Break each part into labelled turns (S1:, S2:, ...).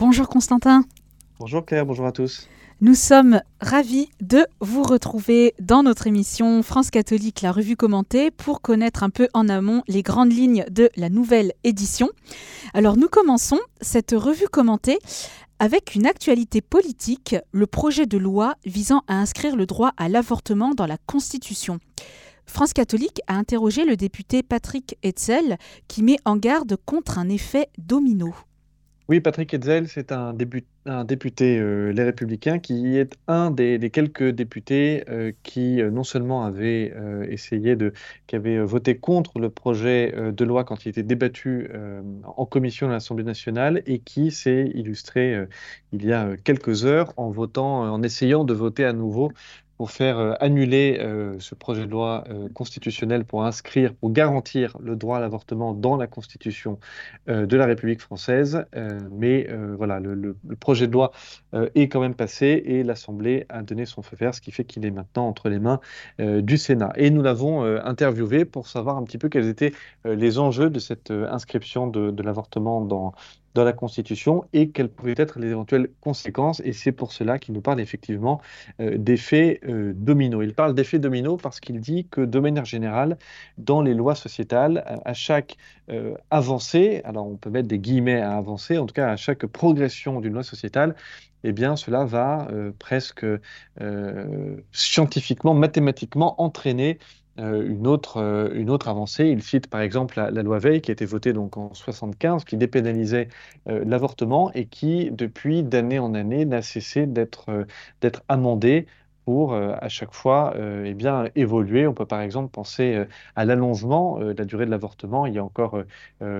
S1: Bonjour Constantin.
S2: Bonjour Claire, bonjour à tous.
S1: Nous sommes ravis de vous retrouver dans notre émission France catholique, la revue commentée, pour connaître un peu en amont les grandes lignes de la nouvelle édition. Alors nous commençons cette revue commentée avec une actualité politique, le projet de loi visant à inscrire le droit à l'avortement dans la Constitution. France catholique a interrogé le député Patrick Hetzel qui met en garde contre un effet domino.
S2: Oui, Patrick Hetzel, c'est un, député euh, Les Républicains qui est un des, quelques députés euh, qui euh, non seulement avait essayé de, qui avait voté contre le projet de loi quand il était débattu en commission de l'Assemblée nationale et qui s'est illustré il y a quelques heures en votant, en essayant de voter à nouveau pour faire euh, annuler euh, ce projet de loi euh, constitutionnel pour inscrire, pour garantir le droit à l'avortement dans la Constitution de la République française. mais voilà, le, projet de loi est quand même passé et l'Assemblée a donné son feu vert, ce qui fait qu'il est maintenant entre les mains du Sénat. Et nous l'avons interviewé pour savoir un petit peu quels étaient les enjeux de cette inscription de, de l'avortement dans, dans la Constitution et quelles pouvaient être les éventuelles conséquences. Et c'est pour cela qu'il nous parle effectivement euh, d'effets euh, dominos. Il parle d'effets dominos parce qu'il dit que de manière générale, dans les lois sociétales, à, chaque euh, avancée, alors on peut mettre des guillemets à avancer, en tout cas à chaque progression d'une loi sociétale, eh bien, cela va presque scientifiquement, mathématiquement entraîner euh, une, autre, euh, une autre avancée. Il cite par exemple la, loi Veil qui a été votée donc en 75, qui dépénalisait euh, l'avortement et qui, depuis d'année en année, n'a cessé d'être amendée pour à chaque fois eh bien, évoluer. On peut par exemple penser à l'allongement de la durée de l'avortement. Il y a encore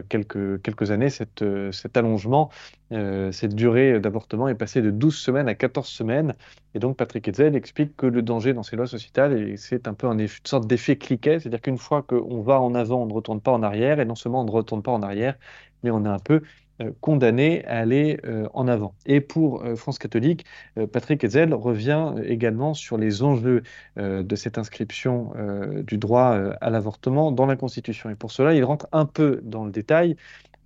S2: quelques, quelques années, cette, cet allongement, cette durée d'avortement est passée de 12 semaines à 14 semaines. Et donc Patrick Hetzel explique que le danger dans ces lois sociétales, c'est un peu une sorte d'effet cliquet, c'est-à-dire qu'une fois qu'on va en avant, on ne retourne pas en arrière, et non seulement on ne retourne pas en arrière, mais on est un peu euh, condamné à aller euh, en avant. Et pour euh, France catholique, Patrick Hetzel revient également sur les enjeux de cette inscription du droit à l'avortement dans la Constitution. Et pour cela, il rentre un peu dans le détail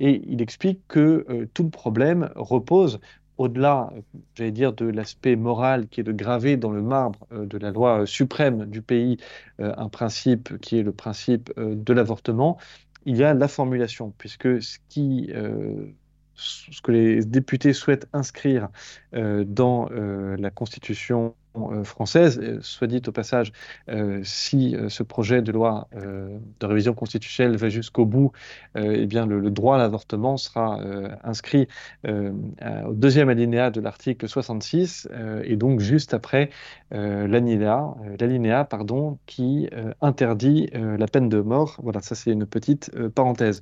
S2: et il explique que tout le problème repose au-delà, j'allais dire, de l'aspect moral qui est de graver dans le marbre de la loi suprême du pays un principe qui est le principe de l'avortement, il y a la formulation, puisque ce qui ce que les députés souhaitent inscrire euh, dans euh, la Constitution euh, française, soit dit au passage, si ce projet de loi de révision constitutionnelle va jusqu'au bout, eh bien le, droit à l'avortement sera inscrit au deuxième alinéa de l'article 66 et donc juste après l'alinéa, l'alinéa pardon, qui interdit la peine de mort. Voilà, ça c'est une petite parenthèse.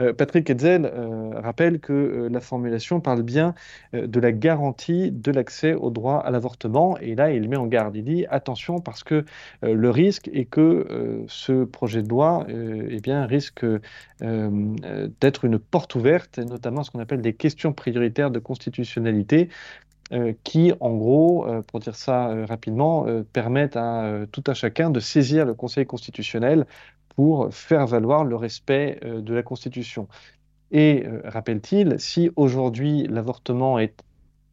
S2: Euh, Patrick Hetzel euh, rappelle que euh, la formulation parle bien de la garantie de l'accès au droit à l'avortement. Et là, il met en garde. Il dit attention parce que le risque est que ce projet de loi eh risque d'être une porte ouverte, notamment ce qu'on appelle des questions prioritaires de constitutionnalité. qui, en gros, pour dire ça rapidement, permettent à tout un chacun de saisir le Conseil constitutionnel pour faire valoir le respect euh, de la Constitution. Et euh, rappelle-t-il, si aujourd'hui l'avortement est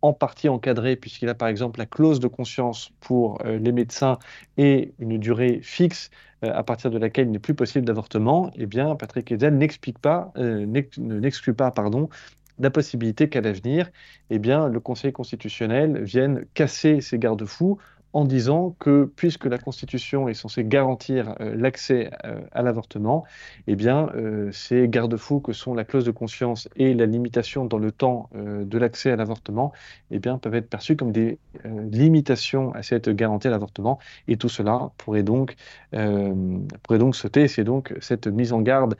S2: en partie encadré, puisqu'il a par exemple la clause de conscience pour euh, les médecins et une durée fixe à partir de laquelle il n'est plus possible d'avortement, eh bien, Patrick Hetzel n'explique pas, n'exclut pas, pardon, la possibilité qu'à l'avenir, eh bien, le Conseil constitutionnel vienne casser ces garde-fous en disant que puisque la Constitution est censée garantir euh, l'accès euh, à l'avortement, eh bien, euh, ces garde-fous que sont la clause de conscience et la limitation dans le temps de l'accès à l'avortement, eh bien, peuvent être perçus comme des limitations à cette garantie à l'avortement, et tout cela pourrait donc, pourrait donc sauter. C'est donc cette mise en garde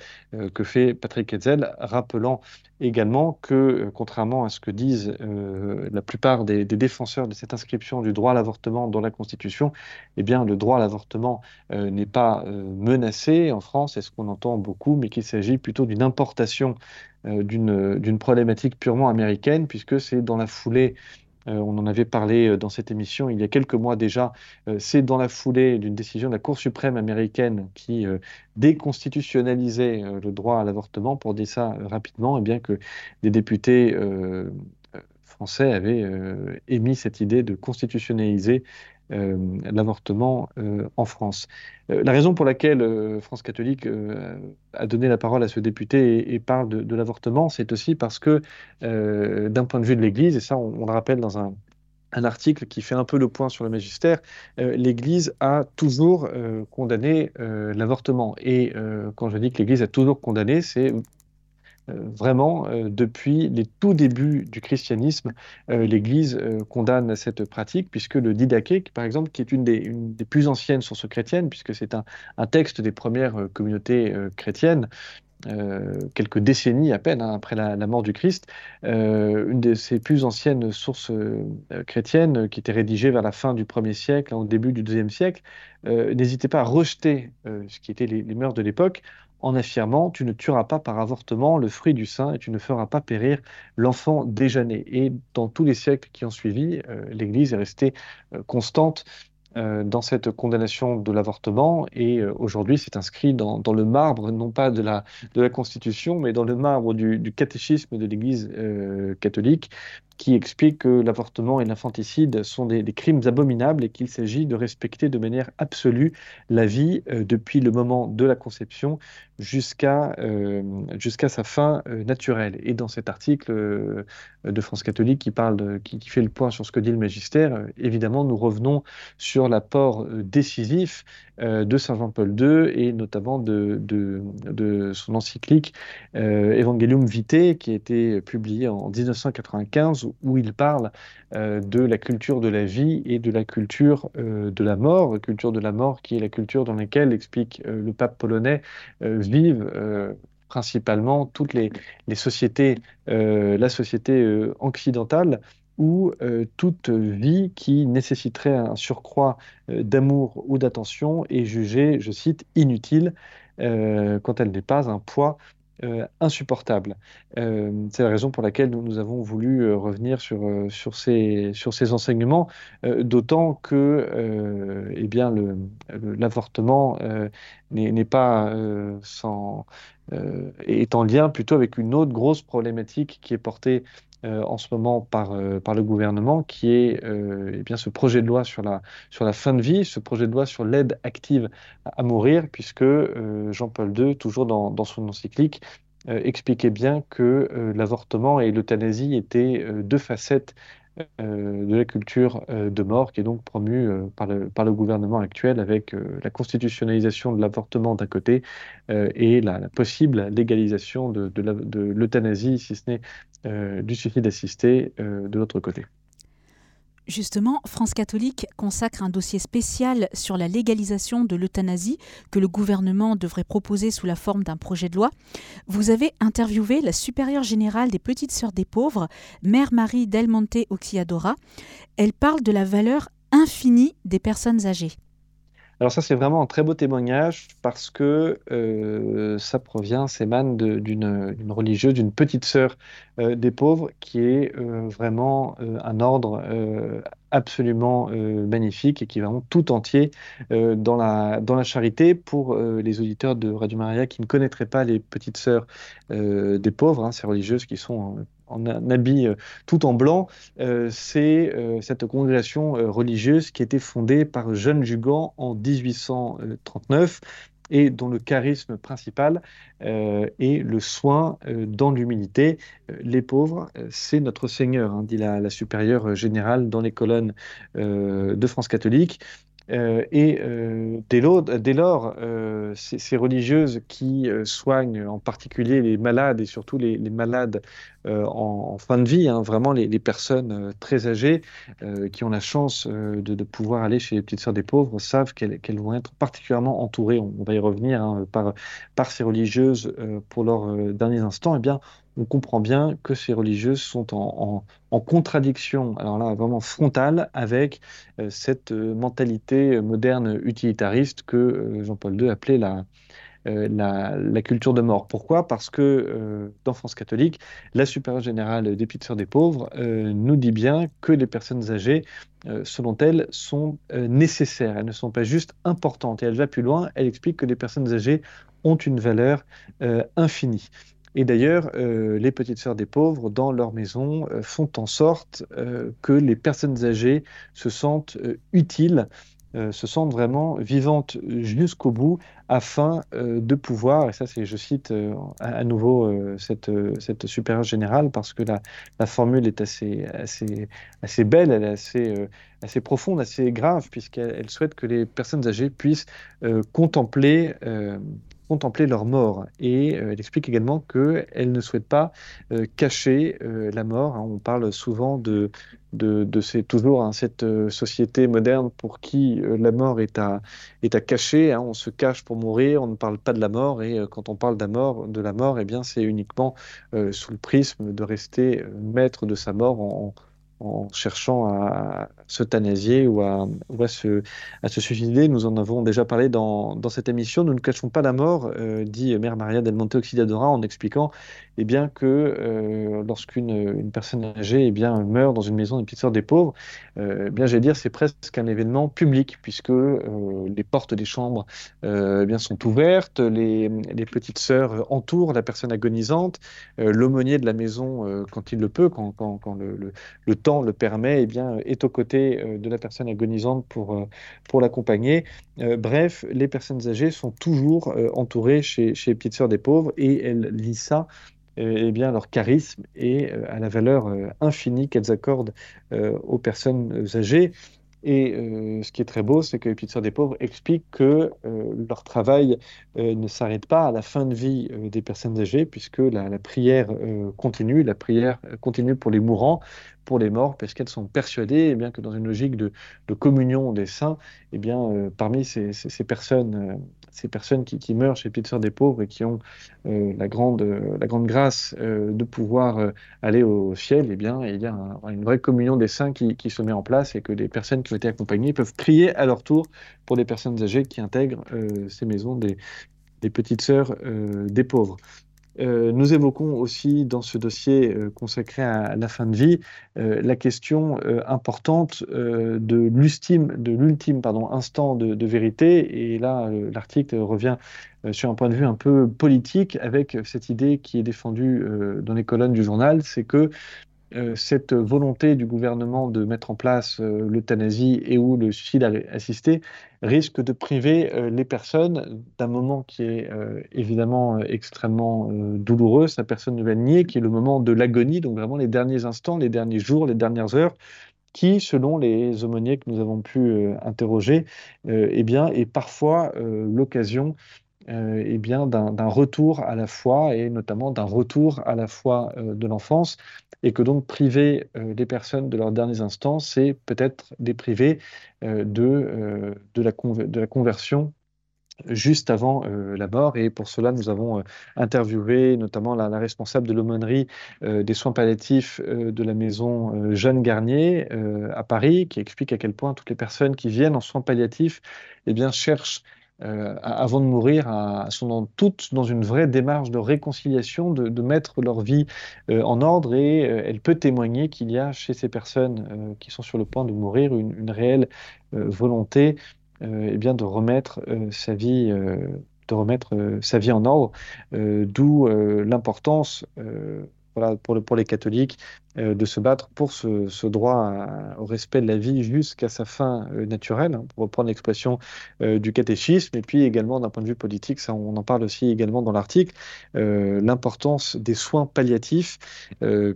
S2: que fait Patrick Hetzel, rappelant également que, contrairement à ce que disent la plupart des, défenseurs de cette inscription du droit à l'avortement dans la Constitution, eh bien, le droit à l'avortement euh, n'est pas euh, menacé en France, c'est ce qu'on entend beaucoup, mais qu'il s'agit plutôt d'une importation euh, d'une problématique purement américaine, puisque c'est dans la foulée on en avait parlé dans cette émission il y a quelques mois déjà. c'est dans la foulée d'une décision de la Cour suprême américaine qui déconstitutionnalisait le droit à l'avortement. Pour dire ça rapidement, et eh bien que des députés Français avaient émis cette idée de constitutionnaliser l'avortement en France. la raison pour laquelle France catholique a donné la parole à ce député et, parle de, l'avortement, c'est aussi parce que d'un point de vue de l'Église, et ça on, le rappelle dans un, article qui fait un peu le point sur le magistère, l'Église a toujours condamné l'avortement. Et quand je dis que l'Église a toujours condamné, c'est euh, vraiment, euh, depuis les tout débuts du christianisme, euh, l'Église condamne cette pratique, puisque le Didaché, par exemple, qui est une des, plus anciennes sources chrétiennes, puisque c'est un, texte des premières communautés chrétiennes, quelques décennies à peine hein, après la, mort du Christ, une de ses plus anciennes sources chrétiennes, qui était rédigée vers la fin du 1er siècle, au début du 2e siècle, n'hésitait pas à rejeter ce qui étaient les mœurs de l'époque en affirmant Tu ne tueras pas par avortement le fruit du sein et tu ne feras pas périr l'enfant déjà né. Et dans tous les siècles qui ont suivi, euh, l'Église est restée euh, constante euh, dans cette condamnation de l'avortement et aujourd'hui c'est inscrit dans, le marbre, non pas de la, de la Constitution, mais dans le marbre du, catéchisme de l'Église catholique qui explique que l'avortement et l'infanticide sont des, crimes abominables et qu'il s'agit de respecter de manière absolue la vie euh, depuis le moment de la conception jusqu'à euh, jusqu'à sa fin euh, naturelle. Et dans cet article de France catholique qui, parle qui, fait le point sur ce que dit le magistère, évidemment, nous revenons sur l'apport décisif de Saint Jean-Paul II et notamment de, de, de son encyclique Evangelium Vitae qui a été publiée en 1995 où il parle euh, de la culture de la vie et de la culture euh, de la mort, culture de la mort qui est la culture dans laquelle, explique euh, le pape polonais, vivent principalement toutes les, sociétés, la société occidentale ou toute vie qui nécessiterait un surcroît d'amour ou d'attention est jugée, je cite, inutile quand elle n'est pas un poids euh, insupportable. Euh, c'est la raison pour laquelle nous, avons voulu euh, revenir sur, sur, ces, sur ces enseignements, d'autant que eh l'avortement n'est pas sans, est en lien plutôt avec une autre grosse problématique qui est portée euh, en ce moment par, euh, par le gouvernement, qui est euh, eh bien, ce projet de loi sur la, sur la fin de vie, ce projet de loi sur l'aide active à, mourir, puisque Jean-Paul II, toujours dans, dans son encyclique, expliquait bien que l'avortement et l'euthanasie étaient deux facettes euh, de la culture euh, de mort qui est donc promue euh, par, le, par le gouvernement actuel avec la constitutionnalisation de l'avortement d'un côté et la, possible légalisation de, de l'euthanasie, si ce n'est du suicide assisté, de l'autre côté.
S1: Justement, France catholique consacre un dossier spécial sur la légalisation de l'euthanasie que le gouvernement devrait proposer sous la forme d'un projet de loi. Vous avez interviewé la supérieure générale des Petites Sœurs des Pauvres, Mère Marie Del Monte Oxiadora. Elle parle de la valeur infinie des personnes âgées.
S2: Alors ça, c'est vraiment un très beau témoignage parce que euh, ça provient, s'émane d'une religieuse, d'une petite sœur euh, des pauvres, qui est euh, vraiment un ordre absolument magnifique et qui est vraiment tout entier dans, la, dans la charité. Pour les auditeurs de Radio Maria qui ne connaîtraient pas les petites sœurs des pauvres, hein, ces religieuses qui sont en un habit euh, tout en blanc, euh, c'est euh, cette congrégation religieuse qui a été fondée par Jeanne Jugan en 1839 et dont le charisme principal est le soin dans l'humilité. les pauvres, c'est notre Seigneur, hein, dit la, supérieure générale dans les colonnes de France catholique. Euh, et euh, dès, lors, euh, ces, religieuses qui soignent en particulier les malades et surtout les, malades en, fin de vie, hein, vraiment les, personnes très âgées qui ont la chance de, pouvoir aller chez les petites sœurs des pauvres, savent qu'elles vont être particulièrement entourées, on, va y revenir, hein, par, par ces religieuses pour leurs derniers instants. Eh bien, on comprend bien que ces religieuses sont en, contradiction, alors là vraiment frontale, avec euh, cette euh, mentalité moderne utilitariste que euh, Jean-Paul II appelait la, culture de mort. Pourquoi? Parce que dans France catholique, la supérieure générale des petites des pauvres nous dit bien que les personnes âgées, selon elle, sont nécessaires. Elles ne sont pas juste importantes. Et elle va plus loin, elle explique que les personnes âgées ont une valeur infinie. Et d'ailleurs, les petites sœurs des pauvres, dans leur maison, font en sorte que les personnes âgées se sentent utiles euh, se sentent vraiment vivantes jusqu'au bout afin euh, de pouvoir, et ça c'est, je cite euh, à, nouveau cette, supérieure générale parce que la, formule est assez, belle, elle est assez profonde, assez grave, puisqu'elle souhaite que les personnes âgées puissent contempler contempler leur mort. Et elle explique également qu'elle ne souhaite pas cacher la mort. Hein. On parle souvent de, de, toujours hein, cette euh, société moderne pour qui euh, la mort est à, cacher. Hein. on se cache pour mourir, on ne parle pas de la mort, et euh, quand on parle de la mort, eh c'est uniquement sous le prisme de rester maître de sa mort cherchant à s'euthanasier ou, à, à, se, à, se, suicider. Nous en avons déjà parlé dans, dans cette émission. Nous ne cachons pas la mort, dit Mère Maria del Monte Oxidadora, en expliquant eh bien, que euh, lorsqu'une une personne âgée eh bien, meurt dans une maison des petites sœurs des pauvres, euh, eh j'allais dire c'est presque un événement public puisque euh, les portes des chambres eh bien, sont ouvertes, les, les, petites sœurs entourent la personne agonisante, l'aumônier de la maison, quand il le peut, quand, quand, le, le, temps le permet, eh bien, est aux côtés de la personne agonisante pour, pour l'accompagner. bref, les personnes âgées sont toujours entourées chez, chez petites sœurs des pauvres et elles lisent ça euh, eh bien, leur charisme et euh, à la valeur euh, infinie qu'elles accordent aux personnes âgées. Et ce qui est très beau, c'est que les petites des pauvres expliquent que leur travail ne s'arrête pas à la fin de vie des personnes âgées, puisque la, prière continue, la prière continue pour les mourants, pour les morts, parce qu'elles sont persuadées eh bien, que dans une logique de, communion des saints, eh bien, parmi ces, ces personnes ces personnes qui, meurent chez Petites Sœurs des Pauvres et qui ont euh, la, grande, la grande grâce euh, de pouvoir euh, aller au ciel, eh bien, il y a une vraie communion des saints qui, se met en place et que les personnes qui ont été accompagnées peuvent prier à leur tour pour les personnes âgées qui intègrent ces maisons des, des Petites Sœurs des Pauvres. Euh, nous évoquons aussi dans ce dossier euh, consacré à la fin de vie euh, la question importante de l'ultime, de l'ultime instant de, de, vérité. Et là, l'article revient sur un point de vue un peu politique avec cette idée qui est défendue dans les colonnes du journal, c'est que euh, cette volonté du gouvernement de mettre en place euh, l'euthanasie et ou le suicide assisté risque de priver euh, les personnes d'un moment qui est évidemment extrêmement douloureux, ça personne ne va nier, qui est le moment de l'agonie, donc vraiment les derniers instants, les derniers jours, les dernières heures, qui, selon les aumôniers que nous avons pu interroger, eh bien, est parfois l'occasion euh, eh bien, d'un retour à la foi et notamment d'un retour à la foi euh, de l'enfance et que donc priver euh, les personnes de leurs derniers instants, c'est peut-être les priver de, de, la de la conversion juste avant la mort. Et pour cela, nous avons interviewé notamment la, responsable de l'aumônerie des soins palliatifs de la maison Jeanne Garnier à Paris, qui explique à quel point toutes les personnes qui viennent en soins palliatifs eh bien, cherchent euh, avant de mourir, sont toutes dans une vraie démarche de réconciliation, de, mettre leur vie euh, en ordre et euh, elle peut témoigner qu'il y a chez ces personnes qui sont sur le point de mourir une, réelle volonté eh bien, de remettre sa vie de remettre sa vie en ordre, d'où l'importance pour, les catholiques, euh, de se battre pour ce, droit au respect de la vie jusqu'à sa fin euh, naturelle, hein, pour reprendre l'expression euh, du catéchisme, et puis également d'un point de vue politique, on en parle aussi également dans l'article, l'importance des soins palliatifs,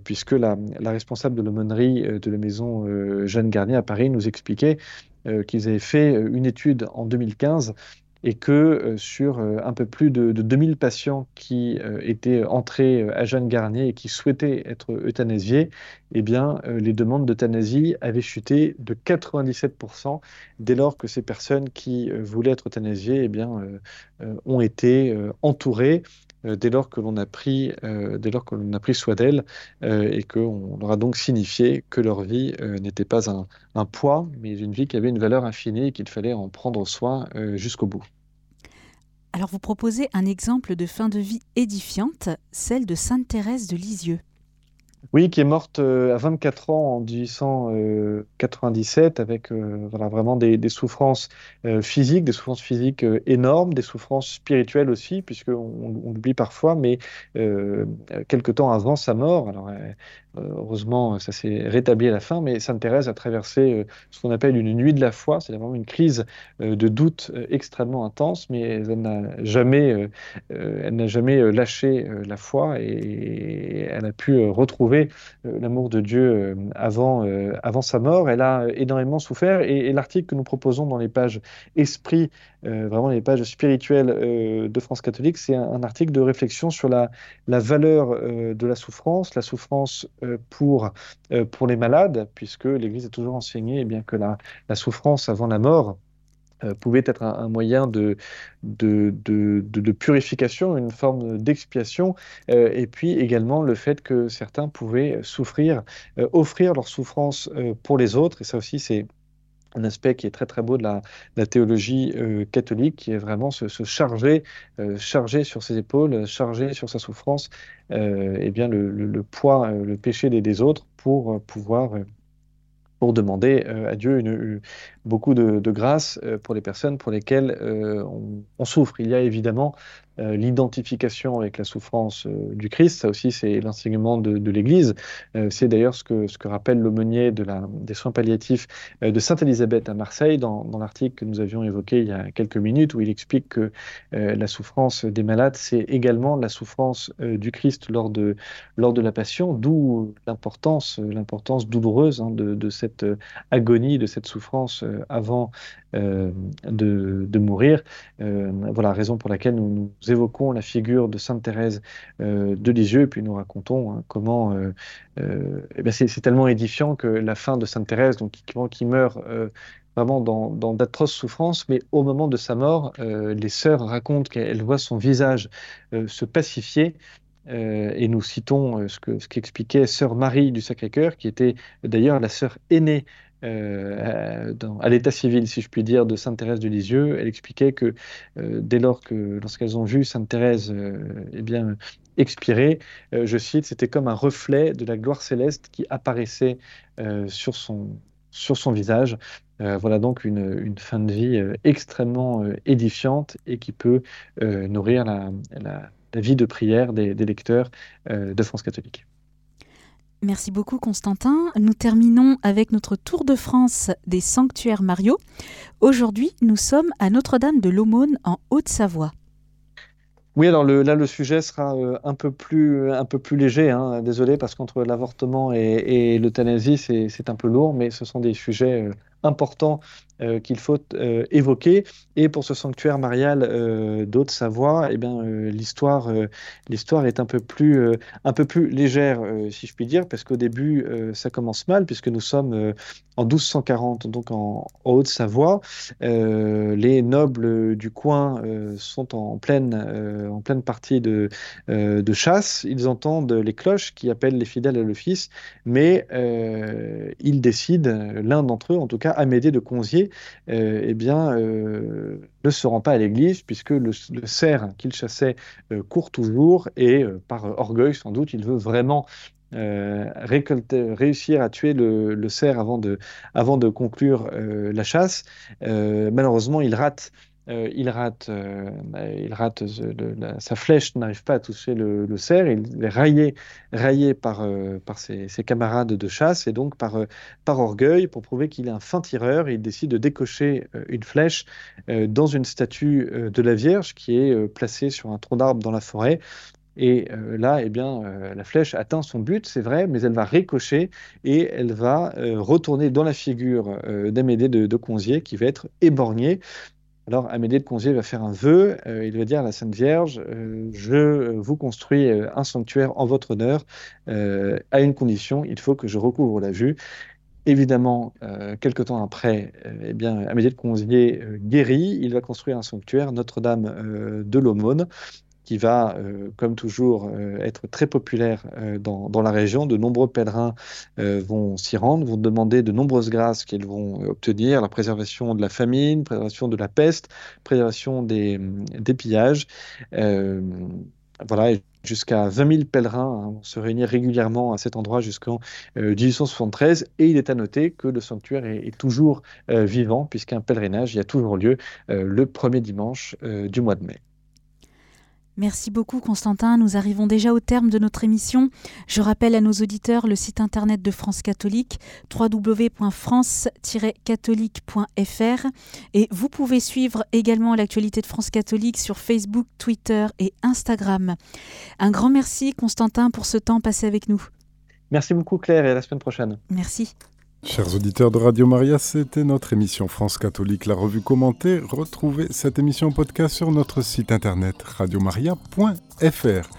S2: puisque la, la, responsable de l'aumônerie de la maison Jeanne Garnier à Paris nous expliquait qu'ils avaient fait une étude en 2015 et que euh, sur euh, un peu plus de, 2000 patients qui euh, étaient entrés à Jeanne Garnier et qui souhaitaient être euthanasiés, eh bien, les demandes d'euthanasie avaient chuté de 97% dès lors que ces personnes qui voulaient être euthanasiées eh bien, ont été entourées dès lors que l'on a pris, pris soin d'elles et qu'on leur a donc signifié que leur vie n'était pas un, un, poids, mais une vie qui avait une valeur infinie et qu'il fallait en prendre soin jusqu'au bout.
S1: Alors vous proposez un exemple de fin de vie édifiante, celle de Sainte Thérèse de Lisieux.
S2: Oui, qui est morte à 24 ans en 1897 avec voilà, vraiment des, souffrances physiques, des souffrances physiques énormes, des souffrances spirituelles aussi, puisqu'on on, l'oublie parfois, mais quelque temps avant sa mort, heureusement ça s'est rétabli à la fin, mais Sainte Thérèse a traversé ce qu'on appelle une nuit de la foi, c'est vraiment une crise de doute extrêmement intense, mais elle n'a jamais, elle n'a jamais lâché la foi et elle a pu retrouver euh, l'amour de Dieu euh, avant, euh, avant sa mort. Elle a énormément souffert et, l'article que nous proposons dans les pages esprit, vraiment les pages spirituelles de France catholique, c'est un, article de réflexion sur la, la valeur de la souffrance, la souffrance pour, pour les malades, puisque l'Église a toujours enseigné eh bien, que la, souffrance avant la mort euh, pouvait être un, moyen de, purification, une forme d'expiation, euh, et puis également le fait que certains pouvaient souffrir, euh, offrir leur souffrance pour les autres, et ça aussi c'est un aspect qui est très très beau de la, théologie catholique, qui est vraiment se, charger, charger sur ses épaules, charger sur sa souffrance, et eh bien le, poids, le péché des, autres pour pouvoir pour demander euh, à Dieu une, beaucoup de, grâce euh, pour les personnes pour lesquelles euh, on, souffre. Il y a évidemment euh, l'identification avec la souffrance euh, du Christ. Ça aussi, c'est l'enseignement de, l'Église. Euh, c'est d'ailleurs ce que, rappelle l'aumônier de des soins palliatifs de Sainte-Élisabeth à Marseille, dans, l'article que nous avions évoqué il y a quelques minutes, où il explique que la souffrance des malades, c'est également la souffrance du Christ lors de, lors de la passion, d'où l'importance, douloureuse hein, de, de, cette agonie, de cette souffrance avant de, de, mourir. voilà la raison pour laquelle nous, nous évoquons la figure de Sainte Thérèse euh, de Lisieux, et puis nous racontons hein, comment euh, euh, eh ben c'est tellement édifiant que la fin de Sainte Thérèse, donc qui, meurt vraiment dans, d'atroces souffrances, mais au moment de sa mort, les sœurs racontent qu'elles voient son visage se pacifier. et nous citons ce qu'expliquait sœur Marie du Sacré-Cœur, qui était d'ailleurs la sœur aînée euh, dans, à l'état civil, si je puis dire, de Sainte Thérèse de Lisieux. Elle expliquait que euh, dès lors que, lorsqu'elles ont vu Sainte Thérèse euh, eh expirer, je cite, c'était comme un reflet de la gloire céleste qui apparaissait sur, son, visage. voilà donc une, fin de vie extrêmement édifiante et qui peut nourrir la, vie de prière des lecteurs de France catholique.
S1: Merci beaucoup Constantin. Nous terminons avec notre tour de France des sanctuaires Mario. Aujourd'hui, nous sommes à Notre-Dame de l'Aumône en Haute-Savoie.
S2: Oui, alors là, le sujet sera euh, un, peu plus, un peu plus léger. Hein. Désolé, parce qu'entre l'avortement et, l'euthanasie, c'est un peu lourd, mais ce sont des sujets euh, importants euh, qu'il faut euh, évoquer. Et pour ce sanctuaire marial euh, d'Haute-Savoie, eh bien, l'histoire, l'histoire est un peu plus, un peu plus légère, si je puis dire, parce qu'au début, ça commence mal, puisque nous sommes en 1240, donc en, Haute-Savoie. les nobles du coin sont en pleine, en pleine partie de, de chasse. Ils entendent les cloches qui appellent les fidèles à l'office, mais ils décident, l'un d'entre eux en tout cas, Amédée de Conzier, euh, eh bien, euh, ne se rend pas à l'église puisque le, cerf qu'il chassait euh, court toujours et par orgueil sans doute, il veut vraiment réussir à tuer le, cerf avant de conclure la chasse. malheureusement, il rate euh, il rate, euh, il rate sa flèche n'arrive pas à toucher le, cerf, il est raillé, raillé par, euh, par ses, camarades de chasse et donc par, par orgueil, pour prouver qu'il est un fin tireur, il décide de décocher une flèche dans une statue de la Vierge qui est placée sur un tronc d'arbre dans la forêt. Et là, eh bien, la flèche atteint son but, c'est vrai, mais elle va ricocher et elle va retourner dans la figure d'Amédée de, de, Conzier qui va être éborgnée. Alors Amédée de Conzier va faire un vœu, euh, il va dire à la Sainte Vierge, euh, je vous construis euh, un sanctuaire en votre honneur, à une condition, il faut que je recouvre la vue. Évidemment, quelque temps après, eh bien, Amédée de Conzier guérit, il va construire un sanctuaire, Notre-Dame de l'Aumône, qui va, euh, comme toujours, euh, être très populaire euh, dans, la région. De nombreux pèlerins vont s'y rendre, vont demander de nombreuses grâces qu'ils vont obtenir, la préservation de la famine, préservation de la peste, préservation des, des pillages. voilà, jusqu'à 20 000 pèlerins hein, se réunir régulièrement à cet endroit jusqu'en 1873. Et il est à noter que le sanctuaire est, toujours vivant, puisqu'un pèlerinage y a toujours lieu le premier dimanche du mois de mai.
S1: Merci beaucoup Constantin. Nous arrivons déjà au terme de notre émission. Je rappelle à nos auditeurs le site internet de France Catholique www.france-catholique.fr et vous pouvez suivre également l'actualité de France Catholique sur Facebook, Twitter et Instagram. Un grand merci Constantin pour ce temps passé avec nous.
S2: Merci beaucoup Claire et à la semaine prochaine.
S1: Merci.
S3: Chers auditeurs de Radio Maria, c'était notre émission France Catholique, la revue commentée. Retrouvez cette émission podcast sur notre site internet radiomaria.fr.